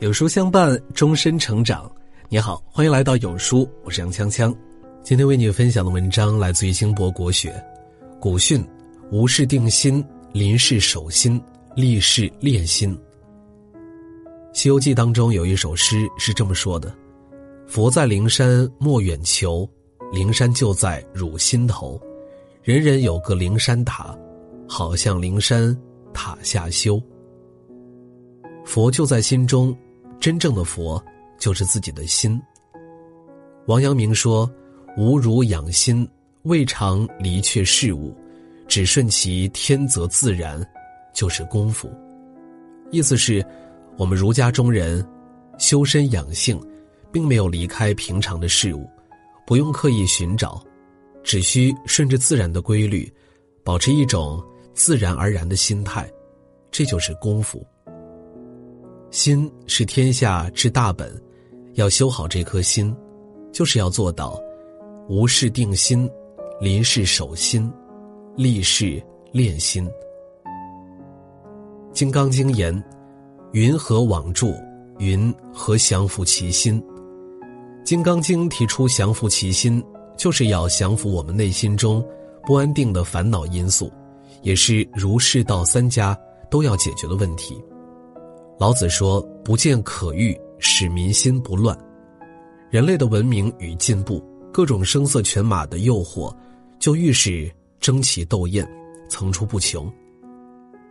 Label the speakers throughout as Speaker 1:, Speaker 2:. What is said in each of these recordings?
Speaker 1: 有书相伴，终身成长。你好，欢迎来到有书，我是杨锵锵。今天为你分享的文章来自于金博国学。古训：无事定心，临事守心，立事练心。《西游记》当中有一首诗是这么说的：“佛在灵山莫远求，灵山就在汝心头。人人有个灵山塔，好像灵山塔下修。佛就在心中。”真正的佛，就是自己的心。王阳明说：“无如养心，未尝离却事物，只顺其天则自然，就是功夫。”意思是，我们儒家中人修身养性，并没有离开平常的事物，不用刻意寻找，只需顺着自然的规律，保持一种自然而然的心态，这就是功夫。心是天下之大本，要修好这颗心，就是要做到无事定心，临事守心，立事练心。《金刚经》言：“云何往住？云何降伏其心？”《金刚经》提出降伏其心，就是要降服我们内心中不安定的烦恼因素，也是儒释道三家都要解决的问题。老子说：“不见可欲，使民心不乱。”人类的文明与进步，各种声色犬马的诱惑，就愈是争奇斗艳，层出不穷。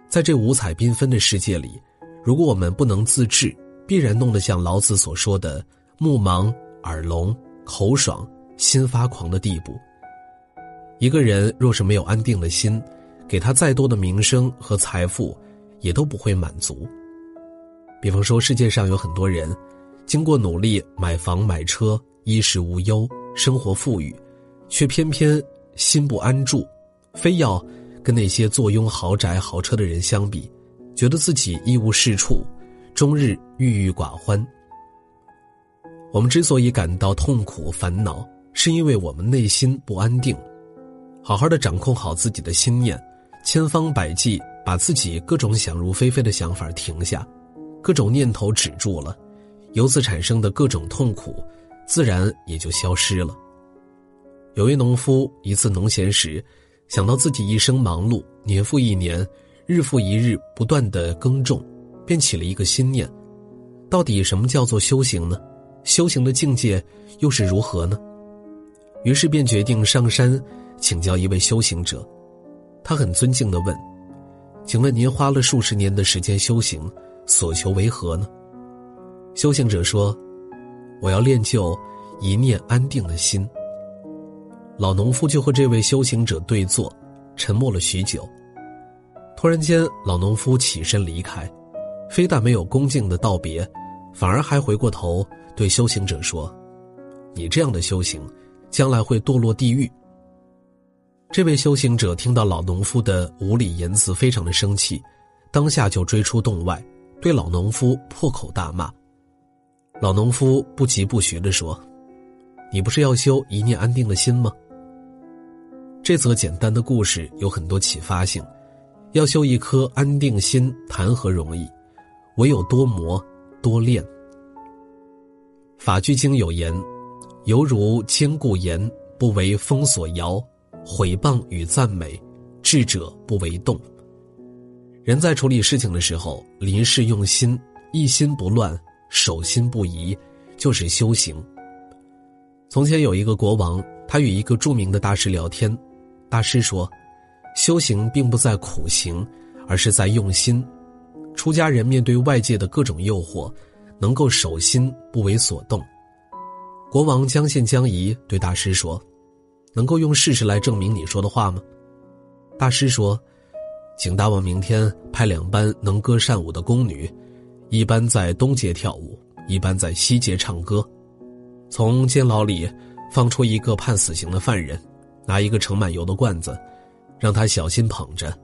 Speaker 1: 在这五彩缤纷的世界里，如果我们不能自制，必然弄得像老子所说的“目盲、耳聋、口爽、心发狂”的地步。一个人若是没有安定的心，给他再多的名声和财富，也都不会满足。比方说，世界上有很多人，经过努力买房买车，衣食无忧，生活富裕，却偏偏心不安住，非要跟那些坐拥豪宅豪车的人相比，觉得自己一无是处，终日郁郁寡欢。我们之所以感到痛苦烦恼，是因为我们内心不安定。好好的掌控好自己的心念，千方百计把自己各种想入非非的想法停下。各种念头止住了，由此产生的各种痛苦，自然也就消失了。有位农夫一次农闲时，想到自己一生忙碌，年复一年，日复一日不断的耕种，便起了一个心念：到底什么叫做修行呢？修行的境界又是如何呢？于是便决定上山请教一位修行者。他很尊敬的问：“请问您花了数十年的时间修行？”所求为何呢？修行者说：“我要练就一念安定的心。”老农夫就和这位修行者对坐，沉默了许久。突然间，老农夫起身离开，非但没有恭敬的道别，反而还回过头对修行者说：“你这样的修行，将来会堕落地狱。”这位修行者听到老农夫的无理言辞，非常的生气，当下就追出洞外。对老农夫破口大骂。老农夫不疾不徐地说：“你不是要修一念安定的心吗？”这则简单的故事有很多启发性。要修一颗安定心，谈何容易？唯有多磨多练。法句经有言：“犹如坚固岩，不为风所摇；毁谤与赞美，智者不为动。”人在处理事情的时候，临事用心，一心不乱，守心不移，就是修行。从前有一个国王，他与一个著名的大师聊天，大师说：“修行并不在苦行，而是在用心。出家人面对外界的各种诱惑，能够守心不为所动。”国王将信将疑，对大师说：“能够用事实来证明你说的话吗？”大师说。请大王明天派两班能歌善舞的宫女，一班在东街跳舞，一班在西街唱歌。从监牢里放出一个判死刑的犯人，拿一个盛满油的罐子，让他小心捧着，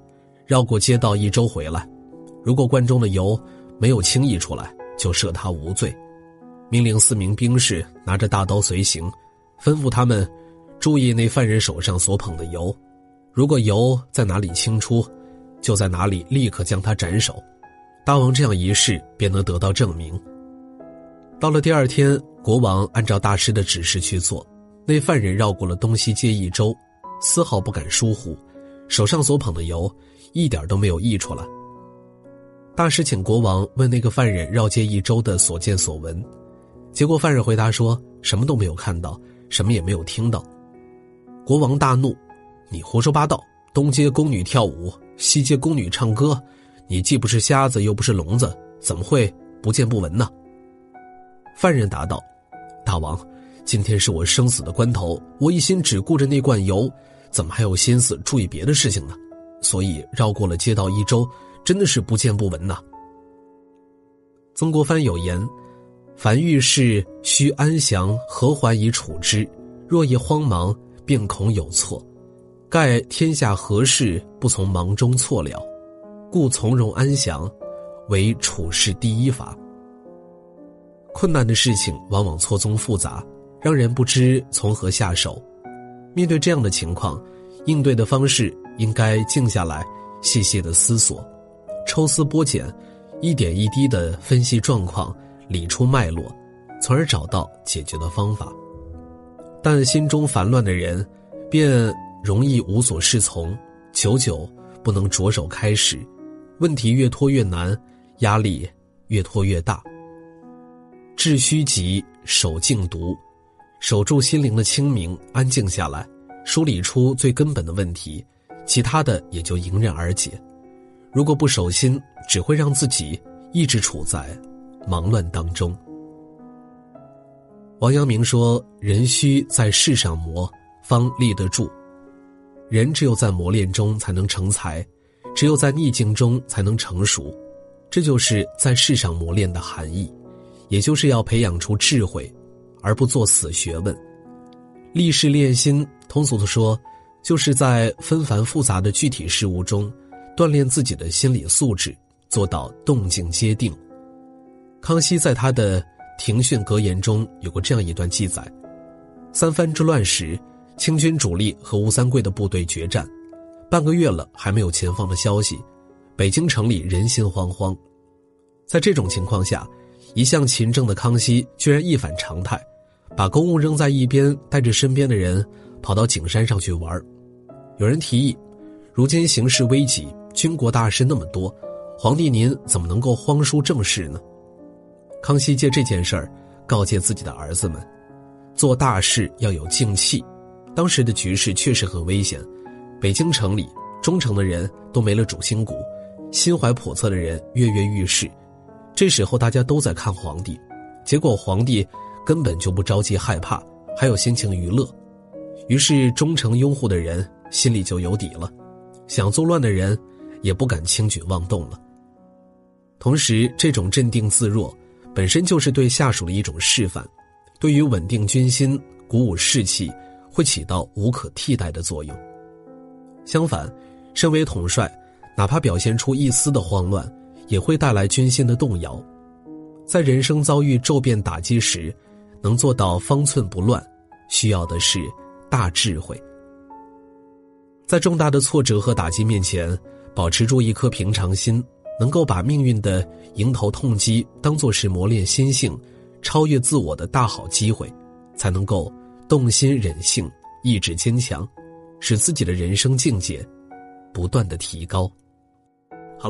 Speaker 1: 绕过街道一周回来。如果罐中的油没有轻易出来，就赦他无罪。命令四名兵士拿着大刀随行，吩咐他们注意那犯人手上所捧的油，如果油在哪里清出。就在哪里立刻将他斩首，大王这样一试便能得到证明，到了第二天，国王按照大师的指示去做，那犯人绕过了东西街一周，丝毫不敢疏忽，手上所捧的油一点都没有溢出来。大师请国王问那个犯人绕街一周的所见所闻，结果犯人回答说什么都没有看到，什么也没有听到。国王大怒：“你胡说八道！东街宫女跳舞，西街宫女唱歌，你既不是瞎子，又不是聋子，怎么会不见不闻呢？”犯人答道：“大王，今天是我生死的关头，我一心只顾着那罐油，怎么还有心思注意别的事情呢？所以绕过了街道一周。”真的是不见不闻呐。曾国藩有言：“凡遇事须安详和缓以处之，若一慌忙，便恐有错。盖天下何事不从忙中错了？故从容安详，为处事第一法。”困难的事情往往错综复杂，让人不知从何下手。面对这样的情况，应对的方式应该静下来，细细的思索。抽丝剥茧，一点一滴的分析状况，理出脉络，从而找到解决的方法。但心中烦乱的人，便容易无所适从，久久不能着手开始，问题越拖越难，压力越拖越大。治虚极，守静独，守住心灵的清明，安静下来，梳理出最根本的问题，其他的也就迎刃而解。如果不守心，只会让自己一直处在忙乱当中。王阳明说：“人需在世上磨，方立得住。人只有在磨练中才能成才，只有在逆境中才能成熟。这就是在世上磨练的含义，也就是要培养出智慧，而不做死学问。立事练心，通俗的说，就是在纷繁复杂的具体事物中。”锻炼自己的心理素质，做到动静皆定。康熙在他的庭训格言中有过这样一段记载：三藩之乱时，清军主力和吴三桂的部队决战，半个月了还没有前方的消息，北京城里人心惶惶。在这种情况下，一向勤政的康熙居然一反常态，把公务扔在一边，带着身边的人跑到景山上去玩。有人提议，如今形势危急。军国大事那么多，皇帝您怎么能够荒疏政事呢？康熙借这件事儿告诫自己的儿子们，做大事要有静气。当时的局势确实很危险，北京城里忠诚的人都没了主心骨，心怀叵测的人跃跃欲试。这时候大家都在看皇帝，结果皇帝根本就不着急害怕，还有心情娱乐。于是忠诚拥护的人心里就有底了，想作乱的人。也不敢轻举妄动了。同时，这种镇定自若，本身就是对下属的一种示范，对于稳定军心、鼓舞士气，会起到无可替代的作用。相反，身为统帅，哪怕表现出一丝的慌乱，也会带来军心的动摇。在人生遭遇骤变打击时，能做到方寸不乱，需要的是大智慧。在重大的挫折和打击面前。保持住一颗平常心，能够把命运的迎头痛击当作是磨练心性、超越自我的大好机会，才能够动心忍性、意志坚强，使自己的人生境界不断的提高。